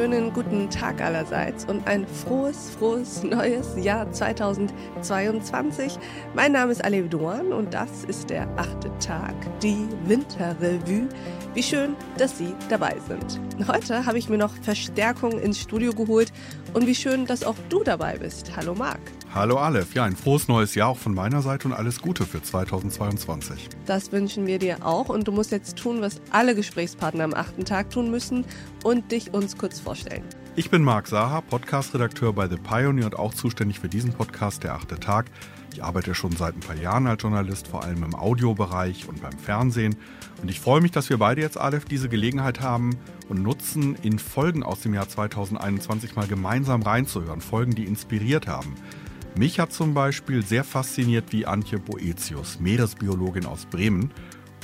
wunderschönen guten Tag allerseits und ein frohes, frohes neues Jahr 2022. Mein Name ist Alev Duan und das ist der achte Tag, die Winterrevue. Wie schön, dass Sie dabei sind. Heute habe ich mir noch Verstärkung ins Studio geholt und wie schön, dass auch du dabei bist. Hallo Marc. Hallo Aleph, ja, ein frohes neues Jahr auch von meiner Seite und alles Gute für 2022. Das wünschen wir dir auch und du musst jetzt tun, was alle Gesprächspartner am achten Tag tun müssen und dich uns kurz vorstellen. Ich bin Marc Saha, Podcast-Redakteur bei The Pioneer und auch zuständig für diesen Podcast Der achte Tag. Ich arbeite schon seit ein paar Jahren als Journalist, vor allem im Audiobereich und beim Fernsehen. Und ich freue mich, dass wir beide jetzt, Aleph, diese Gelegenheit haben und nutzen, in Folgen aus dem Jahr 2021 mal gemeinsam reinzuhören. Folgen, die inspiriert haben. Mich hat zum Beispiel sehr fasziniert, wie Antje Boetius, Meeresbiologin aus Bremen,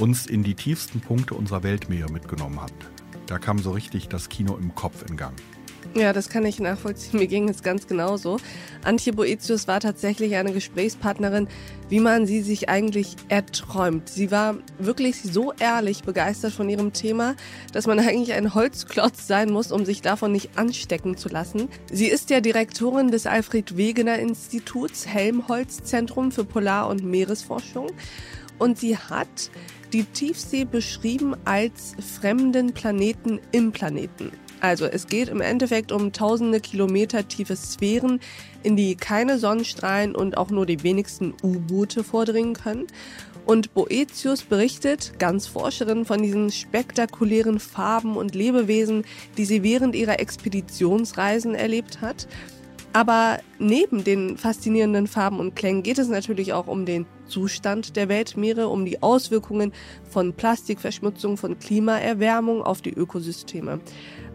uns in die tiefsten Punkte unserer Weltmeere mitgenommen hat. Da kam so richtig das Kino im Kopf in Gang. Ja, das kann ich nachvollziehen. Mir ging es ganz genauso. Antje Boetius war tatsächlich eine Gesprächspartnerin, wie man sie sich eigentlich erträumt. Sie war wirklich so ehrlich begeistert von ihrem Thema, dass man eigentlich ein Holzklotz sein muss, um sich davon nicht anstecken zu lassen. Sie ist ja Direktorin des Alfred Wegener Instituts Helmholtz Zentrum für Polar- und Meeresforschung und sie hat die Tiefsee beschrieben als fremden Planeten im Planeten. Also es geht im Endeffekt um tausende Kilometer tiefe Sphären, in die keine Sonnenstrahlen und auch nur die wenigsten U-Boote vordringen können. Und Boetius berichtet, ganz Forscherin, von diesen spektakulären Farben und Lebewesen, die sie während ihrer Expeditionsreisen erlebt hat. Aber neben den faszinierenden Farben und Klängen geht es natürlich auch um den Zustand der Weltmeere, um die Auswirkungen von Plastikverschmutzung, von Klimaerwärmung auf die Ökosysteme.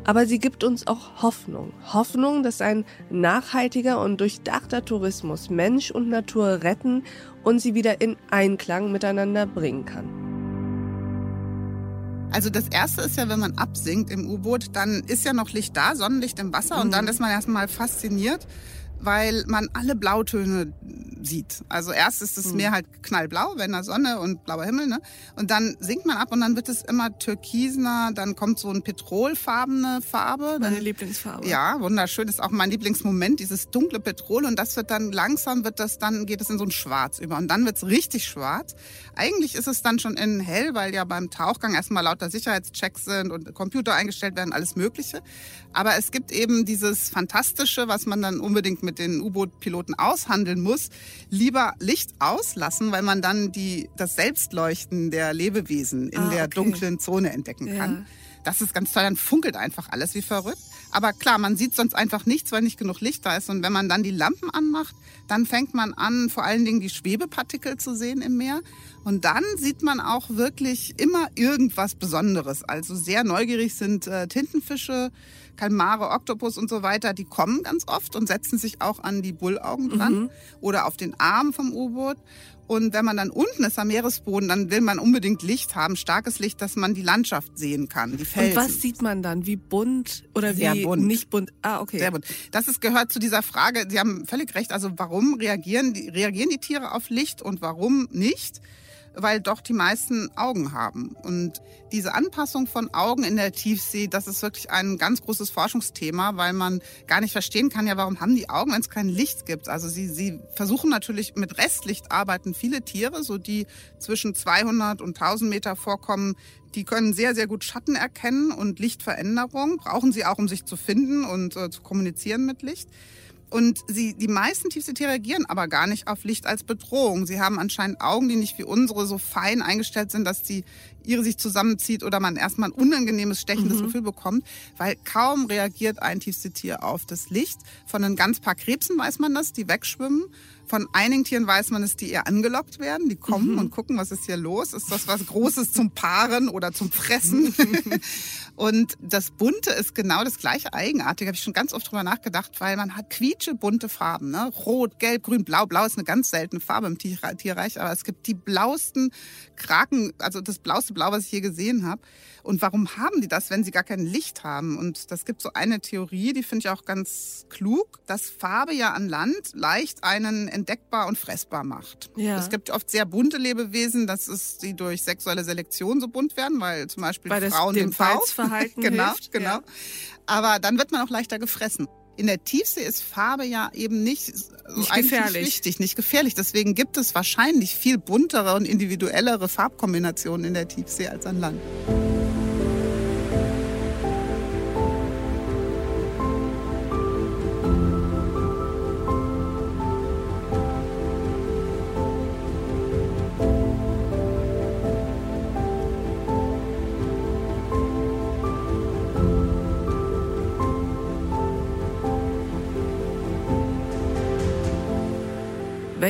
Aber sie gibt uns auch Hoffnung. Hoffnung, dass ein nachhaltiger und durchdachter Tourismus Mensch und Natur retten und sie wieder in Einklang miteinander bringen kann. Also das erste ist ja, wenn man absinkt im U-Boot, dann ist ja noch Licht da, Sonnenlicht im Wasser mhm. und dann ist man erstmal fasziniert, weil man alle Blautöne sieht. Also erst ist das hm. Meer halt knallblau, wenn da Sonne und blauer Himmel, ne? Und dann sinkt man ab und dann wird es immer türkisener, dann kommt so ein petrolfarbene Farbe. Meine dann, Lieblingsfarbe. Ja, wunderschön. Das ist auch mein Lieblingsmoment, dieses dunkle Petrol und das wird dann langsam wird das dann geht es in so ein Schwarz über und dann wird es richtig schwarz. Eigentlich ist es dann schon in hell, weil ja beim Tauchgang erstmal lauter Sicherheitschecks sind und Computer eingestellt werden, alles Mögliche. Aber es gibt eben dieses Fantastische, was man dann unbedingt mit den U-Boot-Piloten aushandeln muss, lieber Licht auslassen, weil man dann die, das Selbstleuchten der Lebewesen in ah, der okay. dunklen Zone entdecken kann. Ja. Das ist ganz toll, dann funkelt einfach alles wie verrückt. Aber klar, man sieht sonst einfach nichts, weil nicht genug Licht da ist. Und wenn man dann die Lampen anmacht, dann fängt man an, vor allen Dingen die Schwebepartikel zu sehen im Meer. Und dann sieht man auch wirklich immer irgendwas Besonderes. Also sehr neugierig sind äh, Tintenfische, Kalmare, Oktopus und so weiter. Die kommen ganz oft und setzen sich auch an die Bullaugen dran mhm. oder auf den Arm vom U-Boot. Und wenn man dann unten ist am Meeresboden, dann will man unbedingt Licht haben, starkes Licht, dass man die Landschaft sehen kann, die Felsen. Und was sieht man dann? Wie bunt oder Sehr wie bunt. nicht bunt? Ah, okay. Sehr bunt. Das ist, gehört zu dieser Frage, Sie haben völlig recht, also warum reagieren die, reagieren die Tiere auf Licht und warum nicht? Weil doch die meisten Augen haben. Und diese Anpassung von Augen in der Tiefsee, das ist wirklich ein ganz großes Forschungsthema, weil man gar nicht verstehen kann, ja, warum haben die Augen, wenn es kein Licht gibt? Also sie, sie versuchen natürlich mit Restlicht arbeiten viele Tiere, so die zwischen 200 und 1000 Meter vorkommen, die können sehr, sehr gut Schatten erkennen und Lichtveränderung, brauchen sie auch, um sich zu finden und äh, zu kommunizieren mit Licht. Und sie, die meisten Tiefseetiere reagieren aber gar nicht auf Licht als Bedrohung. Sie haben anscheinend Augen, die nicht wie unsere so fein eingestellt sind, dass die ihre sich zusammenzieht oder man erstmal ein unangenehmes, stechendes mhm. Gefühl bekommt, weil kaum reagiert ein Tiefseetier auf das Licht. Von ein ganz paar Krebsen weiß man das, die wegschwimmen. Von einigen Tieren weiß man es, die eher angelockt werden. Die kommen mhm. und gucken, was ist hier los? Ist das was Großes zum Paaren oder zum Fressen? und das Bunte ist genau das gleiche Eigenartige. Habe ich schon ganz oft drüber nachgedacht, weil man hat quietschebunte Farben. Ne? Rot, Gelb, Grün, Blau. Blau ist eine ganz seltene Farbe im Tierreich, aber es gibt die blauesten Kraken, also das blaueste Blau, was ich je gesehen habe. Und warum haben die das, wenn sie gar kein Licht haben? Und das gibt so eine Theorie, die finde ich auch ganz klug, dass Farbe ja an Land leicht einen entdeckbar und fressbar macht. Ja. Es gibt oft sehr bunte Lebewesen, das ist die durch sexuelle Selektion so bunt werden, weil zum Beispiel Weil Frauen dem dem V. Falzverhalten genau, hilft, genau. ja. Aber dann wird man auch leichter gefressen. In der Tiefsee ist Farbe ja eben nicht, so Nicht gefährlich. wichtig, nicht gefährlich. Deswegen gibt es wahrscheinlich viel buntere und individuellere Farbkombinationen in der Tiefsee als an Land.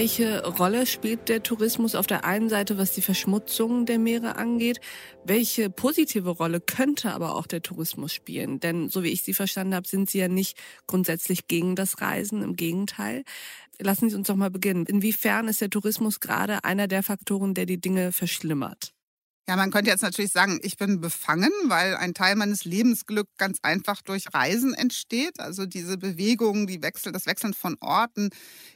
Welche Rolle spielt der Tourismus auf der einen Seite, was die Verschmutzung der Meere angeht? Welche positive Rolle könnte aber auch der Tourismus spielen? Denn so wie ich Sie verstanden habe, sind Sie ja nicht grundsätzlich gegen das Reisen, im Gegenteil. Lassen Sie uns doch mal beginnen. Inwiefern ist der Tourismus gerade einer der Faktoren, der die Dinge verschlimmert? Ja, man könnte jetzt natürlich sagen, ich bin befangen, weil ein Teil meines Lebensglück ganz einfach durch Reisen entsteht. Also diese Bewegung, die Wechsel, das Wechseln von Orten,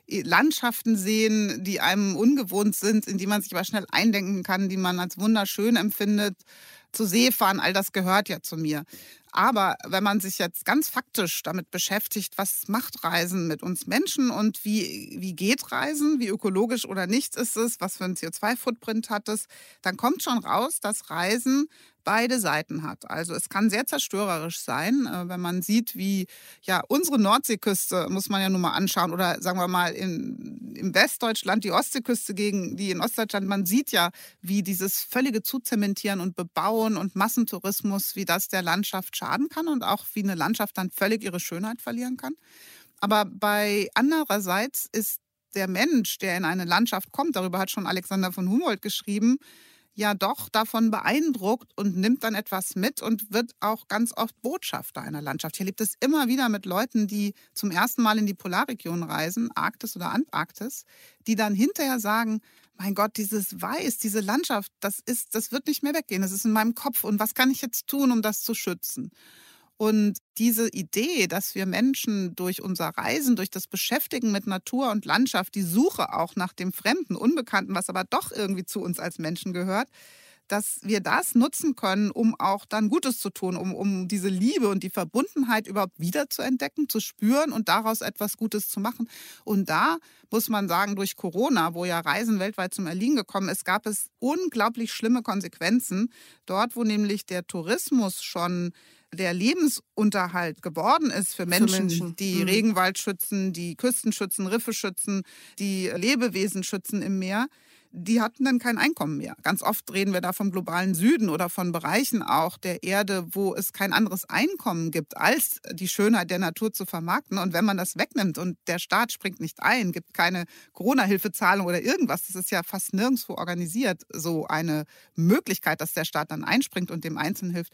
Landschaften sehen, die einem ungewohnt sind, in die man sich aber schnell eindenken kann, die man als wunderschön empfindet. Zu See fahren, all das gehört ja zu mir. Aber wenn man sich jetzt ganz faktisch damit beschäftigt, was macht Reisen mit uns Menschen und wie, wie geht Reisen, wie ökologisch oder nicht ist es, was für einen CO2-Footprint hat es, dann kommt schon raus, dass Reisen beide Seiten hat. Also es kann sehr zerstörerisch sein, äh, wenn man sieht, wie ja unsere Nordseeküste muss man ja nur mal anschauen oder sagen wir mal in, im Westdeutschland die Ostseeküste gegen die in Ostdeutschland. Man sieht ja, wie dieses völlige Zuzementieren und Bebauen und Massentourismus, wie das der Landschaft schaden kann und auch wie eine Landschaft dann völlig ihre Schönheit verlieren kann. Aber bei andererseits ist der Mensch, der in eine Landschaft kommt, darüber hat schon Alexander von Humboldt geschrieben, ja doch davon beeindruckt und nimmt dann etwas mit und wird auch ganz oft Botschafter einer Landschaft. Ich erlebe das immer wieder mit Leuten, die zum ersten Mal in die Polarregion reisen, Arktis oder Antarktis, die dann hinterher sagen, mein Gott, dieses Weiß, diese Landschaft, das ist, das wird nicht mehr weggehen. Das ist in meinem Kopf. Und was kann ich jetzt tun, um das zu schützen? Und diese Idee, dass wir Menschen durch unser Reisen, durch das Beschäftigen mit Natur und Landschaft, die Suche auch nach dem Fremden, Unbekannten, was aber doch irgendwie zu uns als Menschen gehört, dass wir das nutzen können, um auch dann Gutes zu tun, um, um diese Liebe und die Verbundenheit überhaupt wieder zu entdecken, zu spüren und daraus etwas Gutes zu machen. Und da muss man sagen, durch Corona, wo ja Reisen weltweit zum Erliegen gekommen ist, gab es unglaublich schlimme Konsequenzen. Dort, wo nämlich der Tourismus schon der Lebensunterhalt geworden ist für Menschen, Menschen. die Mhm. Regenwald schützen, die Küsten schützen, Riffe schützen, die Lebewesen schützen im Meer, die hatten dann kein Einkommen mehr. Ganz oft reden wir da vom globalen Süden oder von Bereichen auch der Erde, wo es kein anderes Einkommen gibt, als die Schönheit der Natur zu vermarkten. Und wenn man das wegnimmt und der Staat springt nicht ein, gibt keine Corona-Hilfezahlung oder irgendwas, das ist ja fast nirgendwo organisiert, so eine Möglichkeit, dass der Staat dann einspringt und dem Einzelnen hilft,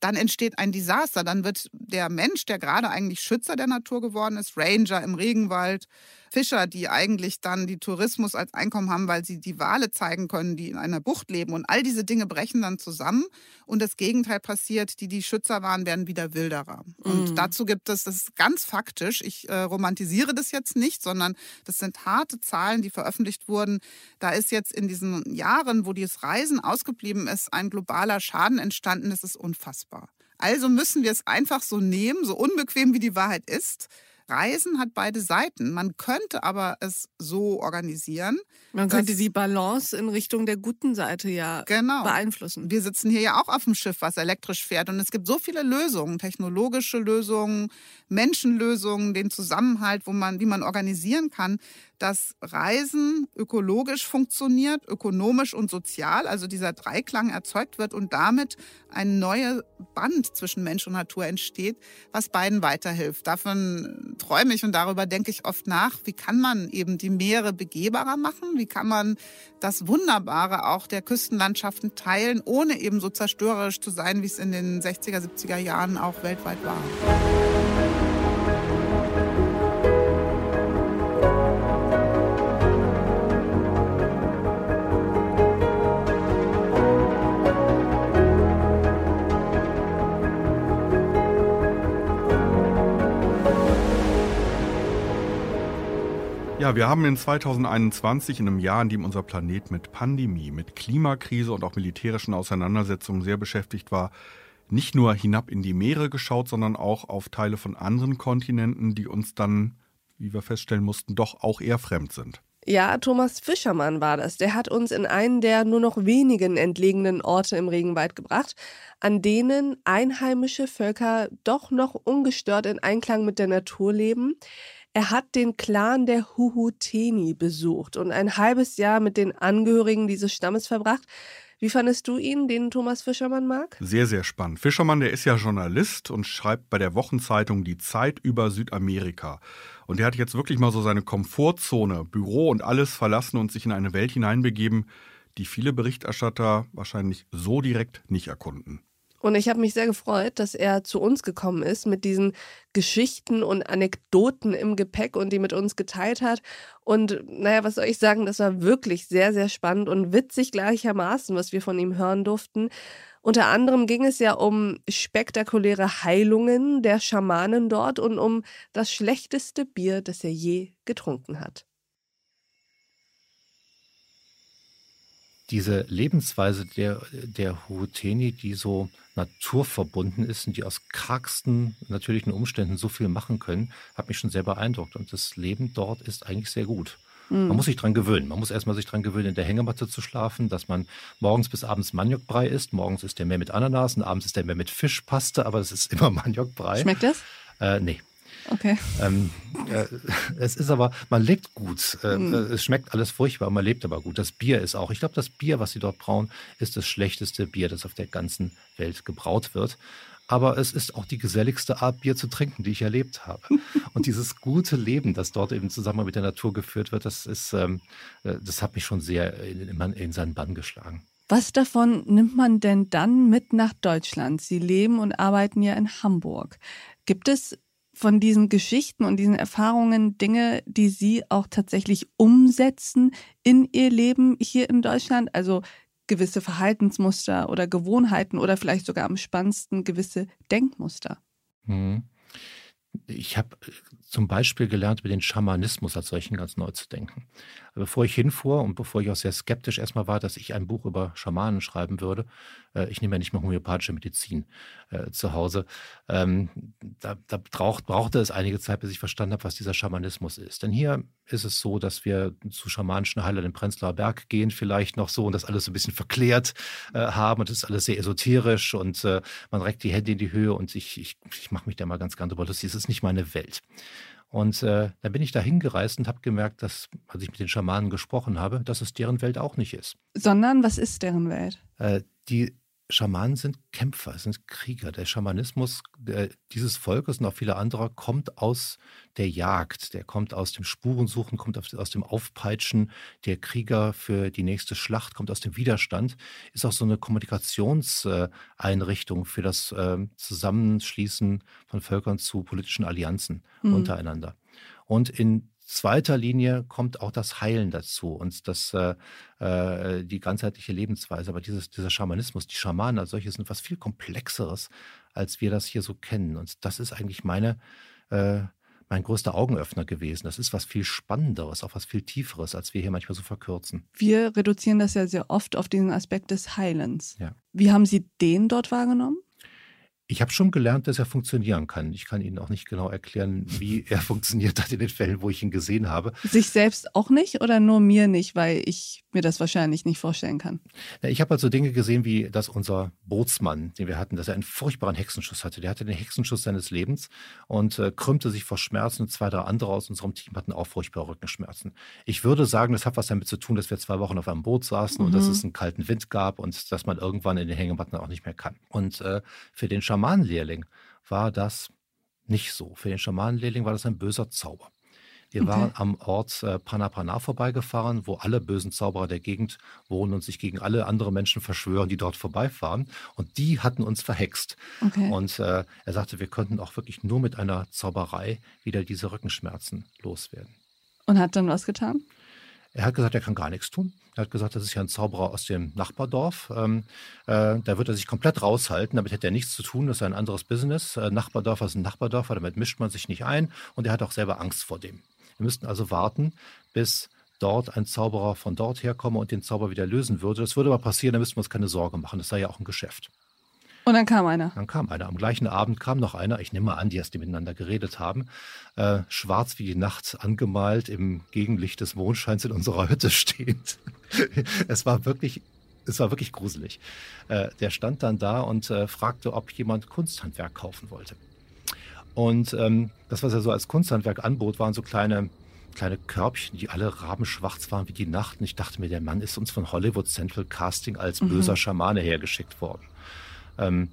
dann entsteht ein Desaster. Dann wird der Mensch, der gerade eigentlich Schützer der Natur geworden ist, Ranger im Regenwald, Fischer, die eigentlich dann die Tourismus als Einkommen haben, weil sie die Wale zeigen können, die in einer Bucht leben. Und all diese Dinge brechen dann zusammen und das Gegenteil passiert. Die, die Schützer waren, werden wieder Wilderer. Und Mhm. dazu gibt es, das ist ganz faktisch, ich äh, romantisiere das jetzt nicht, sondern das sind harte Zahlen, die veröffentlicht wurden. Da ist jetzt in diesen Jahren, wo dieses Reisen ausgeblieben ist, ein globaler Schaden entstanden. Das ist unfassbar. Also müssen wir es einfach so nehmen, so unbequem wie die Wahrheit ist. Reisen hat beide Seiten. Man könnte aber es so organisieren. Man könnte die Balance in Richtung der guten Seite ja Genau. beeinflussen. Wir sitzen hier ja auch auf dem Schiff, was elektrisch fährt. Und es gibt so viele Lösungen, technologische Lösungen, Menschenlösungen, den Zusammenhalt, wo man, wie man organisieren kann, dass Reisen ökologisch funktioniert, ökonomisch und sozial, also dieser Dreiklang erzeugt wird und damit ein neues Band zwischen Mensch und Natur entsteht, was beiden weiterhilft. Davon träume ich und darüber denke ich oft nach. Wie kann man eben die Meere begehbarer machen? Wie kann man das Wunderbare auch der Küstenlandschaften teilen, ohne eben so zerstörerisch zu sein, wie es in den 60er, 70er Jahren auch weltweit war? Ja, wir haben in 2021, in einem Jahr, in dem unser Planet mit Pandemie, mit Klimakrise und auch militärischen Auseinandersetzungen sehr beschäftigt war, nicht nur hinab in die Meere geschaut, sondern auch auf Teile von anderen Kontinenten, die uns dann, wie wir feststellen mussten, doch auch eher fremd sind. Ja, Thomas Fischermann war das. Der hat uns in einen der nur noch wenigen entlegenen Orte im Regenwald gebracht, an denen einheimische Völker doch noch ungestört in Einklang mit der Natur leben. Er hat den Clan der Huhuteni besucht und ein halbes Jahr mit den Angehörigen dieses Stammes verbracht. Wie fandest du ihn, den Thomas Fischermann mag? Sehr, sehr spannend. Fischermann, der ist ja Journalist und schreibt bei der Wochenzeitung Die Zeit über Südamerika. Und der hat jetzt wirklich mal so seine Komfortzone, Büro und alles verlassen und sich in eine Welt hineinbegeben, die viele Berichterstatter wahrscheinlich so direkt nicht erkunden. Und ich habe mich sehr gefreut, dass er zu uns gekommen ist mit diesen Geschichten und Anekdoten im Gepäck und die mit uns geteilt hat. Und naja, was soll ich sagen, das war wirklich sehr, sehr spannend und witzig gleichermaßen, was wir von ihm hören durften. Unter anderem ging es ja um spektakuläre Heilungen der Schamanen dort und um das schlechteste Bier, das er je getrunken hat. diese Lebensweise der, der Huuteni, die so naturverbunden ist und die aus kargsten natürlichen Umständen so viel machen können, hat mich schon sehr beeindruckt. Und das Leben dort ist eigentlich sehr gut. Mhm. Man muss sich dran gewöhnen. Man muss erstmal sich dran gewöhnen, in der Hängematte zu schlafen, dass man morgens bis abends Maniokbrei isst. Morgens ist der mehr mit Ananas und abends ist der mehr mit Fischpaste, aber es ist immer Maniokbrei. Schmeckt das? Äh, nee. Okay. Ähm, äh, es ist aber, man lebt gut. Äh, mhm. Es schmeckt alles furchtbar, man lebt aber gut. Das Bier ist auch, ich glaube, das Bier, was sie dort brauen, ist das schlechteste Bier, das auf der ganzen Welt gebraut wird. Aber es ist auch die geselligste Art, Bier zu trinken, die ich erlebt habe. Und dieses gute Leben, das dort eben zusammen mit der Natur geführt wird, das ist, ähm, äh, das hat mich schon sehr in, in, in seinen Bann geschlagen. Was davon nimmt man denn dann mit nach Deutschland? Sie leben und arbeiten ja in Hamburg. Gibt es von diesen Geschichten und diesen Erfahrungen Dinge, die Sie auch tatsächlich umsetzen in Ihr Leben hier in Deutschland? Also gewisse Verhaltensmuster oder Gewohnheiten oder vielleicht sogar am spannendsten gewisse Denkmuster? Mhm. Ich habe äh, zum Beispiel gelernt, über den Schamanismus als solchen ganz neu zu denken. Bevor ich hinfuhr und bevor ich auch sehr skeptisch erstmal war, dass ich ein Buch über Schamanen schreiben würde, äh, ich nehme ja nicht mehr homöopathische Medizin äh, zu Hause, ähm, da, da braucht, brauchte es einige Zeit, bis ich verstanden habe, was dieser Schamanismus ist. Denn hier ist es so, dass wir zu schamanischen Heilern im Prenzlauer Berg gehen, vielleicht noch so und das alles so ein bisschen verklärt äh, haben und das ist alles sehr esoterisch und äh, man reckt die Hände in die Höhe und ich, ich, ich mache mich da mal ganz gern drüber lustig. Es ist nicht meine Welt. Und äh, dann bin ich da hingereist und habe gemerkt, dass, als ich mit den Schamanen gesprochen habe, dass es deren Welt auch nicht ist. Sondern was ist deren Welt? Äh, die Schamanen sind Kämpfer, sind Krieger. Der Schamanismus der, dieses Volkes und auch viele anderer kommt aus der Jagd, der kommt aus dem Spurensuchen, kommt aus dem Aufpeitschen der Krieger für die nächste Schlacht, kommt aus dem Widerstand, ist auch so eine Kommunikationseinrichtung für das ähm, Zusammenschließen von Völkern zu politischen Allianzen mhm. untereinander. Und in zweiter Linie kommt auch das Heilen dazu und das, äh, äh, die ganzheitliche Lebensweise. Aber dieses, dieser Schamanismus, die Schamanen als solche sind was viel Komplexeres, als wir das hier so kennen. Und das ist eigentlich meine, äh, mein größter Augenöffner gewesen. Das ist was viel Spannenderes, auch was viel Tieferes, als wir hier manchmal so verkürzen. Wir reduzieren das ja sehr oft auf diesen Aspekt des Heilens. Ja. Wie haben Sie den dort wahrgenommen? Ich habe schon gelernt, dass er funktionieren kann. Ich kann Ihnen auch nicht genau erklären, wie er funktioniert hat in den Fällen, wo ich ihn gesehen habe. Sich selbst auch nicht oder nur mir nicht, weil ich mir das wahrscheinlich nicht vorstellen kann? Ich habe also Dinge gesehen, wie dass unser Bootsmann, den wir hatten, dass er einen furchtbaren Hexenschuss hatte. Der hatte den Hexenschuss seines Lebens und äh, krümmte sich vor Schmerzen. Und zwei, drei andere aus unserem Team hatten auch furchtbare Rückenschmerzen. Ich würde sagen, das hat was damit zu tun, dass wir zwei Wochen auf einem Boot saßen mhm. und dass mhm. es einen kalten Wind gab und dass man irgendwann in den Hängematten auch nicht mehr kann. Und äh, für den Schaman Schamanenlehrling war das nicht so. Für den Schamanenlehrling war das ein böser Zauber. Wir okay. waren am Ort äh, Panapana vorbeigefahren, wo alle bösen Zauberer der Gegend wohnen und sich gegen alle anderen Menschen verschwören, die dort vorbeifahren. Und die hatten uns verhext. Okay. Und äh, er sagte, wir könnten auch wirklich nur mit einer Zauberei wieder diese Rückenschmerzen loswerden. Und hat dann was getan? Er hat gesagt, er kann gar nichts tun. Er hat gesagt, das ist ja ein Zauberer aus dem Nachbardorf. Ähm, äh, da wird er sich komplett raushalten. Damit hätte er nichts zu tun. Das ist ein anderes Business. Äh, Nachbardorf ist ein Nachbardorf, damit mischt man sich nicht ein. Und er hat auch selber Angst vor dem. Wir müssten also warten, bis dort ein Zauberer von dort herkomme und den Zauber wieder lösen würde. Das würde aber passieren, da müssten wir uns keine Sorge machen. Das sei ja auch ein Geschäft. Und dann kam einer. Dann kam einer. Am gleichen Abend kam noch einer. Ich nehme mal an, die erst die miteinander geredet haben. Äh, schwarz wie die Nacht angemalt, im Gegenlicht des Mondscheins in unserer Hütte stehend. es war wirklich, es war wirklich gruselig. Äh, der stand dann da und äh, fragte, ob jemand Kunsthandwerk kaufen wollte. Und ähm, das, was er so als Kunsthandwerk anbot, waren so kleine kleine Körbchen, die alle rabenschwarz waren wie die Nacht. Und ich dachte mir, der Mann ist uns von Hollywood Central Casting als mhm. böser Schamane hergeschickt worden. Ähm,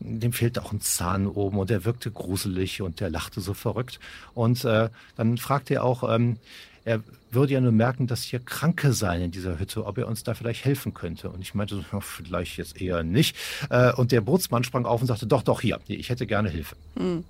dem fehlte auch ein Zahn oben und er wirkte gruselig und der lachte so verrückt. Und äh, dann fragte er auch, ähm, er würde ja nur merken, dass hier Kranke seien in dieser Hütte, ob er uns da vielleicht helfen könnte. Und ich meinte, so, vielleicht jetzt eher nicht. Äh, und der Bootsmann sprang auf und sagte, doch, doch, hier, ich hätte gerne Hilfe. Mhm.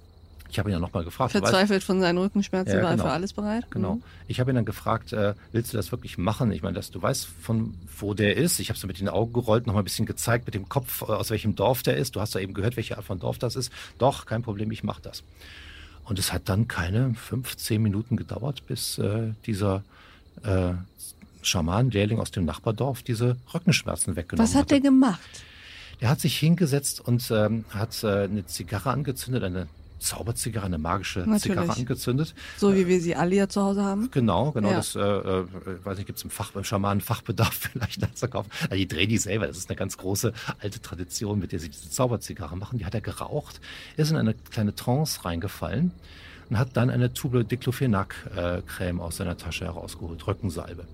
Ich habe ihn dann nochmal gefragt. Verzweifelt weißt, von seinen Rückenschmerzen ja, war genau. er für alles bereit? Genau. Mhm. Ich habe ihn dann gefragt, äh, willst du das wirklich machen? Ich meine, dass du weißt, von wo der ist. Ich habe so mit den Augen gerollt, nochmal ein bisschen gezeigt mit dem Kopf, äh, aus welchem Dorf der ist. Du hast ja eben gehört, welche Art von Dorf das ist. Doch, kein Problem, ich mache das. Und es hat dann keine fünf, zehn Minuten gedauert, bis äh, dieser äh, Schaman-Lehrling aus dem Nachbardorf diese Rückenschmerzen weggenommen hat. Was hat der gemacht? Er hat sich hingesetzt und ähm, hat äh, eine Zigarre angezündet, eine Zauberzigarre, eine magische Natürlich. Zigarre angezündet. So wie wir sie alle ja zu Hause haben. Genau, genau. Ja. Das, äh, äh, weiß nicht, gibt es im Fach, beim Schamanen Fachbedarf vielleicht anzukaufen. Also die drehen die selber. Das ist eine ganz große alte Tradition, mit der sie diese Zauberzigarre machen. Die hat er geraucht, ist in eine kleine Trance reingefallen und hat dann eine Tube Diclofenac-Creme äh, aus seiner Tasche herausgeholt, Rückensalbe.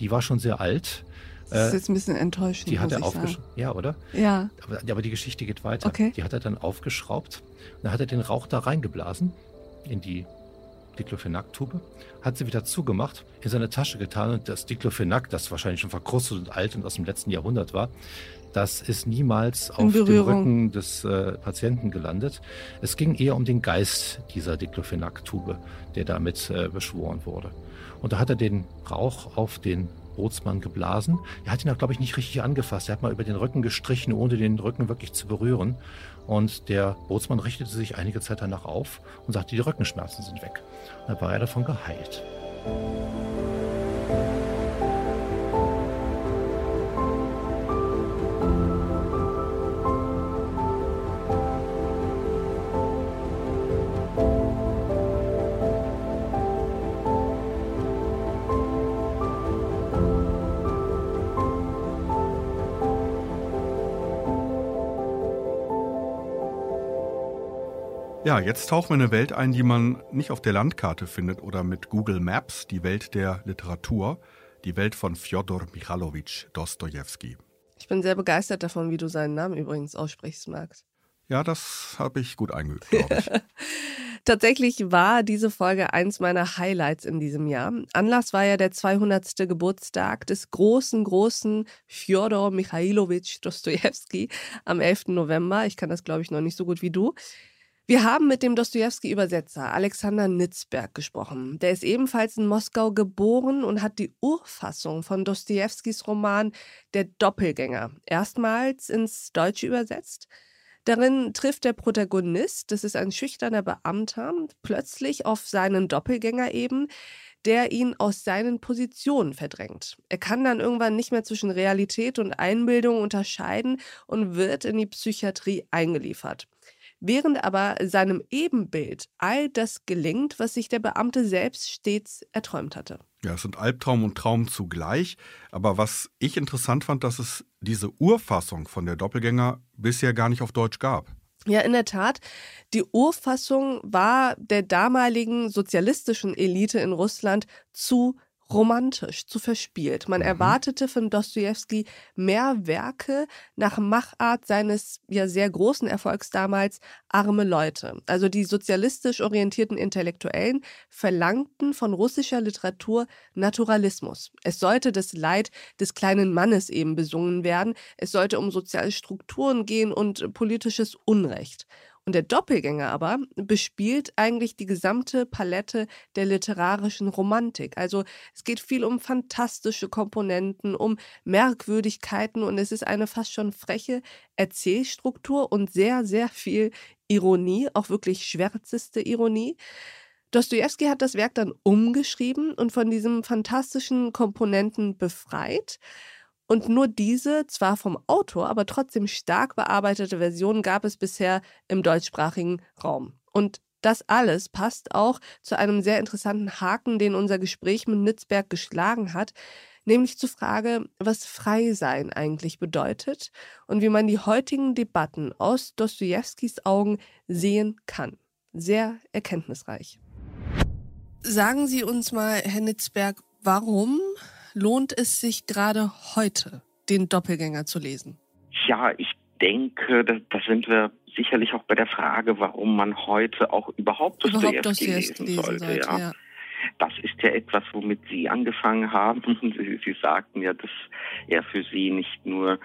Die war schon sehr alt das ist jetzt ein bisschen enttäuschend. Die hat er aufgeschraubt. Ja, oder? Ja. Aber, aber, die Geschichte geht weiter. Okay. Die hat er dann aufgeschraubt. Dann hat er den Rauch da reingeblasen in die Diclofenac-Tube, hat sie wieder zugemacht, in seine Tasche getan und das Diclofenac, das wahrscheinlich schon verkrustet und alt und aus dem letzten Jahrhundert war, das ist niemals auf dem Rücken des äh, Patienten gelandet. Es ging eher um den Geist dieser Diclofenac-Tube, der damit äh, beschworen wurde. Und da hat er den Rauch auf den Bootsmann geblasen. Er hat ihn auch, glaube ich, nicht richtig angefasst. Er hat mal über den Rücken gestrichen, ohne den Rücken wirklich zu berühren. Und der Bootsmann richtete sich einige Zeit danach auf und sagte, die Rückenschmerzen sind weg. Und dann war er davon geheilt. Ja, jetzt tauchen wir in eine Welt ein, die man nicht auf der Landkarte findet oder mit Google Maps, die Welt der Literatur, die Welt von Fjodor Michalowitsch Dostojewski. Ich bin sehr begeistert davon, wie du seinen Namen übrigens aussprichst, Max. Ja, das habe ich gut eingeübt, glaube ich. Tatsächlich war diese Folge eins meiner Highlights in diesem Jahr. Anlass war ja der 200. Geburtstag des großen, großen Fjodor Michailowitsch Dostojewski am 11. November. Ich kann das, glaube ich, noch nicht so gut wie du. Wir haben mit dem Dostoevsky-Übersetzer Alexander Nitzberg gesprochen. Der ist ebenfalls in Moskau geboren und hat die Urfassung von Dostojewskis Roman Der Doppelgänger erstmals ins Deutsche übersetzt. Darin trifft der Protagonist, das ist ein schüchterner Beamter, plötzlich auf seinen Doppelgänger eben, der ihn aus seinen Positionen verdrängt. Er kann dann irgendwann nicht mehr zwischen Realität und Einbildung unterscheiden und wird in die Psychiatrie eingeliefert während aber seinem Ebenbild all das gelingt, was sich der Beamte selbst stets erträumt hatte. Ja, es sind Albtraum und Traum zugleich. Aber was ich interessant fand, dass es diese Urfassung von der Doppelgänger bisher gar nicht auf Deutsch gab. Ja, in der Tat. Die Urfassung war der damaligen sozialistischen Elite in Russland zu romantisch, zu verspielt. Man mhm. erwartete von Dostoevsky mehr Werke nach Machart seines ja sehr großen Erfolgs damals Arme Leute. Also die sozialistisch orientierten Intellektuellen verlangten von russischer Literatur Naturalismus. Es sollte das Leid des kleinen Mannes eben besungen werden. Es sollte um soziale Strukturen gehen und politisches Unrecht. Und der Doppelgänger aber bespielt eigentlich die gesamte Palette der literarischen Romantik. Also es geht viel um fantastische Komponenten, um Merkwürdigkeiten und es ist eine fast schon freche Erzählstruktur und sehr, sehr viel Ironie, auch wirklich schwärzeste Ironie. Dostoevsky hat das Werk dann umgeschrieben und von diesem fantastischen Komponenten befreit. Und nur diese, zwar vom Autor, aber trotzdem stark bearbeitete Version gab es bisher im deutschsprachigen Raum. Und das alles passt auch zu einem sehr interessanten Haken, den unser Gespräch mit Nützberg geschlagen hat, nämlich zur Frage, was Freisein eigentlich bedeutet und wie man die heutigen Debatten aus Dostojewskis Augen sehen kann. Sehr erkenntnisreich. Sagen Sie uns mal, Herr Nitzberg, warum lohnt es sich gerade heute, den Doppelgänger zu lesen? Ja, ich denke, da, da sind wir sicherlich auch bei der Frage, warum man heute auch überhaupt Dostoevsky lesen, lesen sollte. sollte ja. ja. Das ist ja etwas, womit Sie angefangen haben. Sie, Sie sagten ja, dass er für Sie nicht nur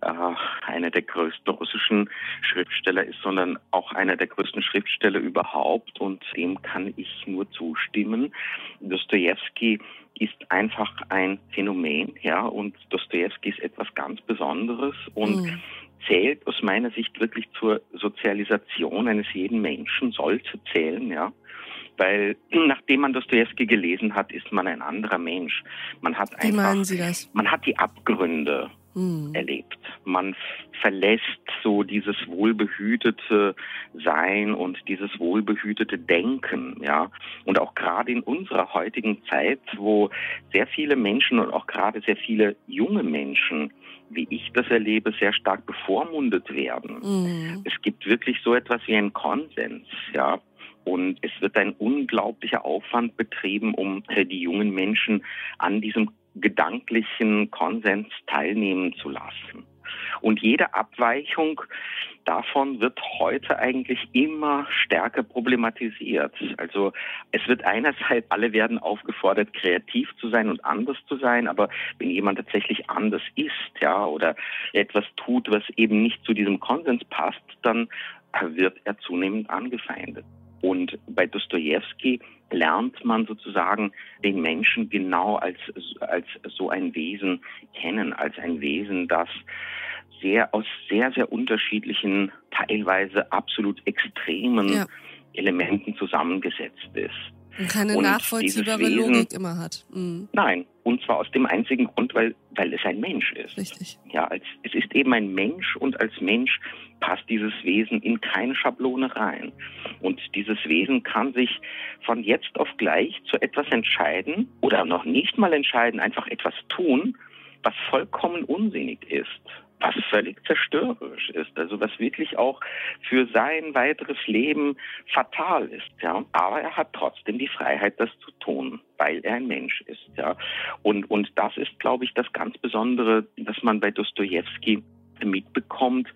äh, einer der größten russischen Schriftsteller ist, sondern auch einer der größten Schriftsteller überhaupt. Und dem kann ich nur zustimmen. Dostoevsky ist einfach ein Phänomen, ja, und Dostoevsky ist etwas ganz Besonderes und mhm. zählt aus meiner Sicht wirklich zur Sozialisation eines jeden Menschen, sollte zählen, ja weil nachdem man Dostoevsky gelesen hat, ist man ein anderer Mensch. Man hat Wie einfach, meinen Sie das? Man hat die Abgründe hm. erlebt. Man verlässt so dieses wohlbehütete Sein und dieses wohlbehütete Denken, ja. Und auch gerade in unserer heutigen Zeit, wo sehr viele Menschen und auch gerade sehr viele junge Menschen wie ich das erlebe, sehr stark bevormundet werden. Mhm. Es gibt wirklich so etwas wie einen Konsens, ja. Und es wird ein unglaublicher Aufwand betrieben, um äh, die jungen Menschen an diesem gedanklichen Konsens teilnehmen zu lassen. Und jede Abweichung davon wird heute eigentlich immer stärker problematisiert. Also es wird einerseits, alle werden aufgefordert, kreativ zu sein und anders zu sein, aber wenn jemand tatsächlich anders ist, ja, oder etwas tut, was eben nicht zu diesem Konsens passt, dann wird er zunehmend angefeindet. Und bei Dostoevsky lernt man sozusagen den Menschen genau als, als so ein Wesen kennen, als ein Wesen, das sehr aus sehr, sehr unterschiedlichen, teilweise absolut extremen ja. Elementen zusammengesetzt ist. Und keine und nachvollziehbare Wesen, Logik immer hat. Mhm. Nein, und zwar aus dem einzigen Grund, weil, weil es ein Mensch ist. Richtig. Ja, als, es ist eben ein Mensch und als Mensch passt dieses Wesen in keine Schablone rein. Und dieses Wesen kann sich von jetzt auf gleich zu etwas entscheiden oder noch nicht mal entscheiden, einfach etwas tun, was vollkommen unsinnig ist was völlig zerstörerisch ist, also was wirklich auch für sein weiteres Leben fatal ist, ja. Aber er hat trotzdem die Freiheit, das zu tun, weil er ein Mensch ist, ja. Und, und das ist, glaube ich, das ganz Besondere, dass man bei Dostoevsky mitbekommt,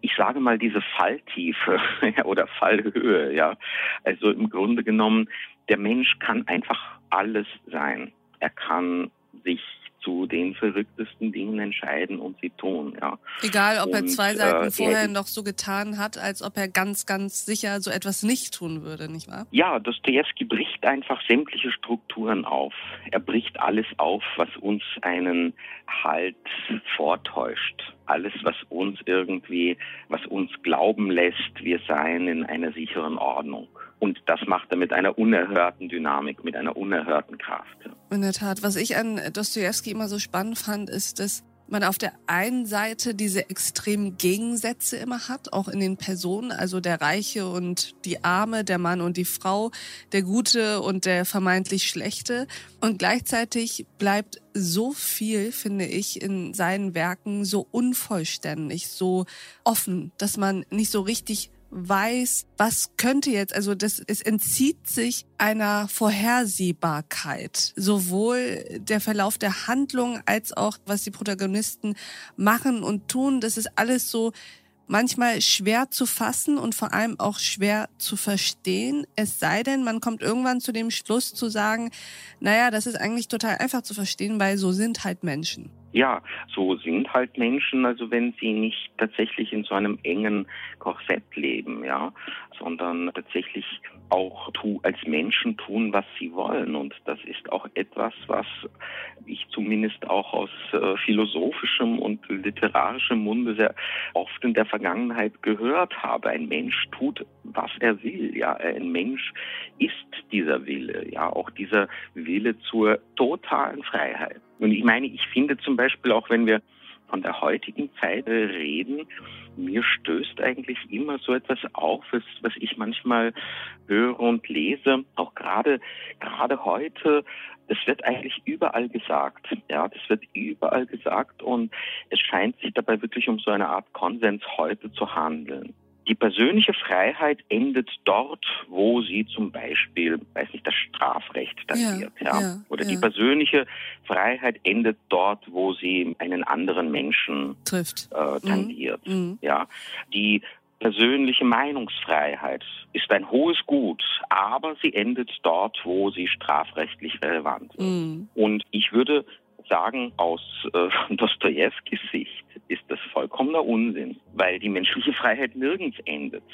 ich sage mal diese Falltiefe oder Fallhöhe, ja. Also im Grunde genommen, der Mensch kann einfach alles sein. Er kann sich zu den verrücktesten Dingen entscheiden und sie tun. Ja. Egal, ob und, er zwei Seiten äh, vorher noch so getan hat, als ob er ganz, ganz sicher so etwas nicht tun würde, nicht wahr? Ja, Dostoevsky bricht einfach sämtliche Strukturen auf. Er bricht alles auf, was uns einen Halt vortäuscht. Alles, was uns irgendwie, was uns glauben lässt, wir seien in einer sicheren Ordnung. Und das macht er mit einer unerhörten Dynamik, mit einer unerhörten Kraft. In der Tat. Was ich an Dostoevsky immer so spannend fand, ist, dass man auf der einen Seite diese extremen Gegensätze immer hat, auch in den Personen, also der Reiche und die Arme, der Mann und die Frau, der Gute und der vermeintlich Schlechte. Und gleichzeitig bleibt so viel, finde ich, in seinen Werken so unvollständig, so offen, dass man nicht so richtig weiß, was könnte jetzt, also das, es entzieht sich einer Vorhersehbarkeit. Sowohl der Verlauf der Handlung als auch, was die Protagonisten machen und tun. Das ist alles so manchmal schwer zu fassen und vor allem auch schwer zu verstehen. Es sei denn, man kommt irgendwann zu dem Schluss zu sagen, naja, das ist eigentlich total einfach zu verstehen, weil so sind halt Menschen. Ja, so sind halt Menschen, also wenn sie nicht tatsächlich in so einem engen Korsett leben, ja, sondern tatsächlich auch tu, als Menschen tun, was sie wollen. Und das ist auch etwas, was ich zumindest auch aus äh, philosophischem und literarischem Munde sehr oft in der Vergangenheit gehört habe. Ein Mensch tut, was er will, ja. Ein Mensch ist dieser Wille, ja, auch dieser Wille zur totalen Freiheit. Und ich meine, ich finde zum Beispiel auch, wenn wir von der heutigen Zeit reden, mir stößt eigentlich immer so etwas auf, was, ich manchmal höre und lese, auch gerade, gerade heute, das wird eigentlich überall gesagt. Ja, das wird überall gesagt und es scheint sich dabei wirklich um so eine Art Konsens heute zu handeln. Die persönliche Freiheit endet dort, wo sie zum Beispiel, weiß nicht, das Strafrecht tangiert, ja, ja, ja oder ja. die persönliche Freiheit endet dort, wo sie einen anderen Menschen trifft, äh, tangiert, mhm. ja. Die persönliche Meinungsfreiheit ist ein hohes Gut, aber sie endet dort, wo sie strafrechtlich relevant ist. Mhm. Und ich würde sagen, aus äh, Dostojewskis Sicht ist das vollkommener Unsinn, weil die menschliche Freiheit nirgends endet.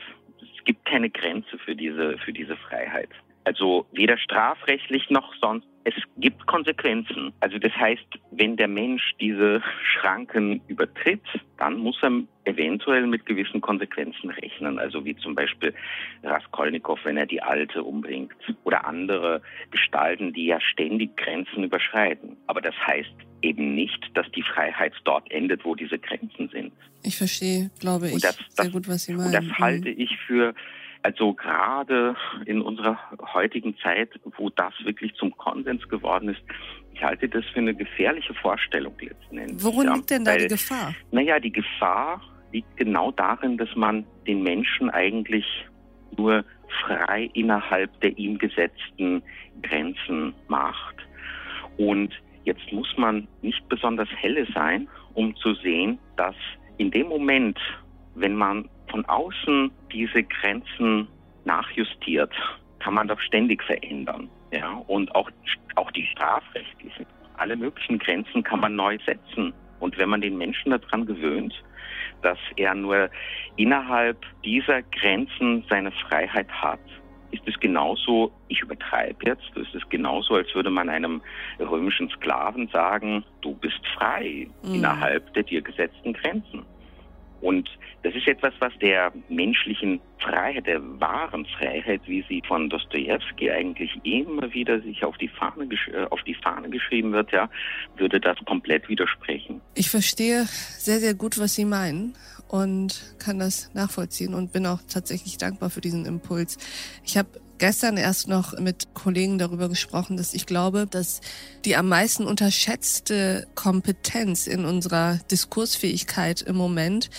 Es gibt keine Grenze für diese, für diese Freiheit. Also weder strafrechtlich noch sonst. Es gibt Konsequenzen. Also das heißt, wenn der Mensch diese Schranken übertritt, dann muss er eventuell mit gewissen Konsequenzen rechnen. Also wie zum Beispiel Raskolnikow, wenn er die Alte umbringt. Oder andere Gestalten, die ja ständig Grenzen überschreiten. Aber das heißt eben nicht, dass die Freiheit dort endet, wo diese Grenzen sind. Ich verstehe, glaube ich, das, das, sehr gut, was Sie meinen. Und das halte ich für also gerade in unserer heutigen Zeit, wo das wirklich zum Konsens geworden ist, ich halte das für eine gefährliche Vorstellung letzten Endes. Worin ja, liegt denn da weil, die Gefahr? Naja, die Gefahr liegt genau darin, dass man den Menschen eigentlich nur frei innerhalb der ihm gesetzten Grenzen macht. Und jetzt muss man nicht besonders helle sein, um zu sehen, dass in dem Moment, wenn man von außen diese Grenzen nachjustiert, kann man doch ständig verändern. Ja, und auch, auch die strafrechtlichen, alle möglichen Grenzen kann man neu setzen. Und wenn man den Menschen daran gewöhnt, dass er nur innerhalb dieser Grenzen seine Freiheit hat, ist es genauso, ich übertreibe jetzt, ist es genauso, als würde man einem römischen Sklaven sagen, du bist frei mhm. innerhalb der dir gesetzten Grenzen. Und das ist etwas, was der menschlichen Freiheit, der wahren Freiheit, wie sie von Dostoevsky eigentlich immer wieder sich auf die Fahne, äh, auf die Fahne geschrieben wird, ja, würde das komplett widersprechen. Ich verstehe sehr, sehr gut, was Sie meinen und kann das nachvollziehen und bin auch tatsächlich dankbar für diesen Impuls. Ich habe gestern erst noch mit Kollegen darüber gesprochen, dass ich glaube, dass die am meisten unterschätzte Kompetenz in unserer Diskursfähigkeit im Moment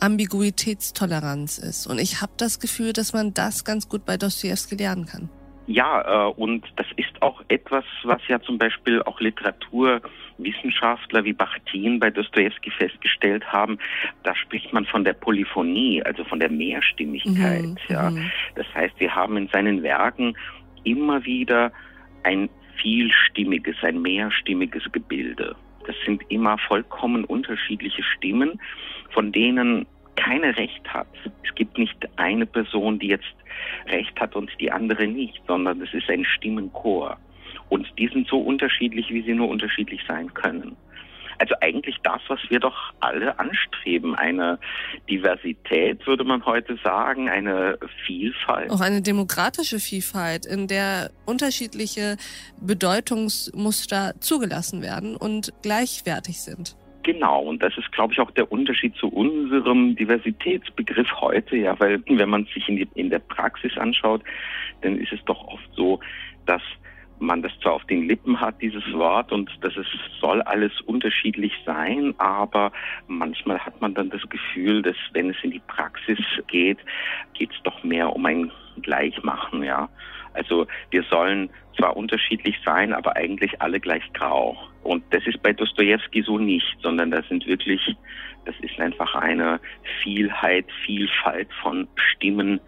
Ambiguitätstoleranz ist. Und ich habe das Gefühl, dass man das ganz gut bei Dostoevsky lernen kann. Ja, äh, und das ist auch etwas, was ja zum Beispiel auch Literaturwissenschaftler wie Bachtin bei Dostoevsky festgestellt haben. Da spricht man von der Polyphonie, also von der Mehrstimmigkeit. Mhm, ja. Mhm. Das heißt, wir haben in seinen Werken immer wieder ein vielstimmiges, ein mehrstimmiges Gebilde. Das sind immer vollkommen unterschiedliche Stimmen, von denen keine Recht hat. Es gibt nicht eine Person, die jetzt Recht hat und die andere nicht, sondern es ist ein Stimmenchor. Und die sind so unterschiedlich, wie sie nur unterschiedlich sein können. Also eigentlich das, was wir doch alle anstreben. Eine Diversität, würde man heute sagen, eine Vielfalt. Auch eine demokratische Vielfalt, in der unterschiedliche Bedeutungsmuster zugelassen werden und gleichwertig sind. Genau, und das ist, glaube ich, auch der Unterschied zu unserem Diversitätsbegriff heute, ja, weil wenn man sich in, die, in der Praxis anschaut, dann ist es doch oft so, dass man das zwar auf den Lippen hat, dieses Wort, und dass es soll alles unterschiedlich sein, aber manchmal hat man dann das Gefühl, dass wenn es in die Praxis geht, geht es doch mehr um ein Gleichmachen, ja. Also wir sollen zwar unterschiedlich sein, aber eigentlich alle gleich grau. Und das ist bei Dostoevsky so nicht, sondern das sind wirklich, das ist einfach eine Vielheit, Vielfalt von Stimmen,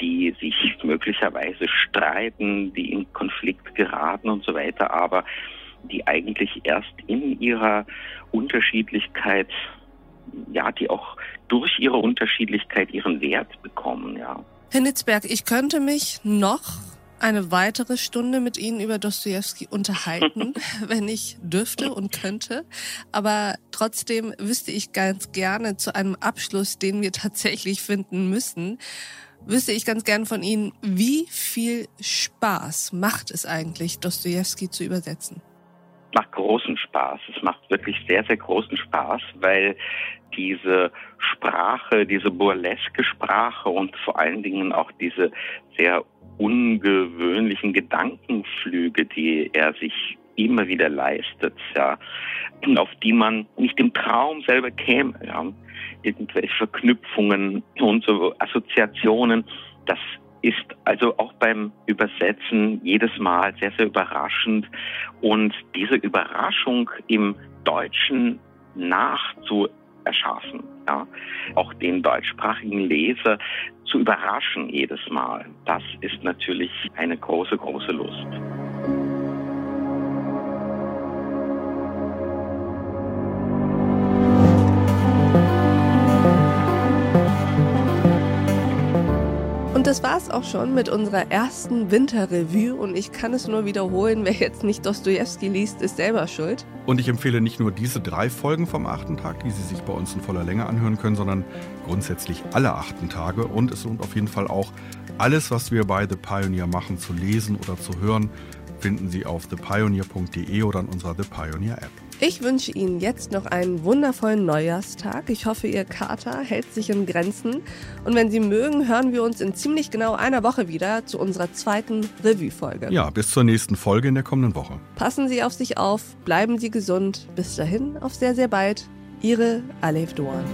die sich möglicherweise streiten, die in Konflikt geraten und so weiter, aber die eigentlich erst in ihrer Unterschiedlichkeit, ja, die auch durch ihre Unterschiedlichkeit ihren Wert bekommen, ja. Herr Nitzberg, ich könnte mich noch eine weitere Stunde mit Ihnen über Dostoevsky unterhalten, wenn ich dürfte und könnte. Aber trotzdem wüsste ich ganz gerne zu einem Abschluss, den wir tatsächlich finden müssen, wüsste ich ganz gern von Ihnen, wie viel Spaß macht es eigentlich, Dostoevsky zu übersetzen? macht großen Spaß. Es macht wirklich sehr, sehr großen Spaß, weil diese Sprache, diese burleske Sprache und vor allen Dingen auch diese sehr ungewöhnlichen Gedankenflüge, die er sich immer wieder leistet, ja, auf die man nicht im Traum selber käme, ja, irgendwelche Verknüpfungen und so Assoziationen, das ist also auch beim Übersetzen jedes Mal sehr, sehr überraschend. Und diese Überraschung im Deutschen nachzuerschaffen, ja, auch den deutschsprachigen Leser zu überraschen jedes Mal, das ist natürlich eine große, große Lust. Das war's auch schon mit unserer ersten Winterrevue und ich kann es nur wiederholen, wer jetzt nicht Dostoevsky liest, ist selber schuld. Und ich empfehle nicht nur diese drei Folgen vom achten Tag, die Sie sich bei uns in voller Länge anhören können, sondern grundsätzlich alle achten Tage und es lohnt auf jeden Fall auch alles, was wir bei The Pioneer machen, zu lesen oder zu hören, finden Sie auf thepioneer.de oder in unserer The Pioneer App. Ich wünsche Ihnen jetzt noch einen wundervollen Neujahrstag. Ich hoffe, Ihr Kater hält sich in Grenzen. Und wenn Sie mögen, hören wir uns in ziemlich genau einer Woche wieder zu unserer zweiten Revue-Folge. Ja, bis zur nächsten Folge in der kommenden Woche. Passen Sie auf sich auf, bleiben Sie gesund. Bis dahin, auf sehr, sehr bald. Ihre Alef Doan.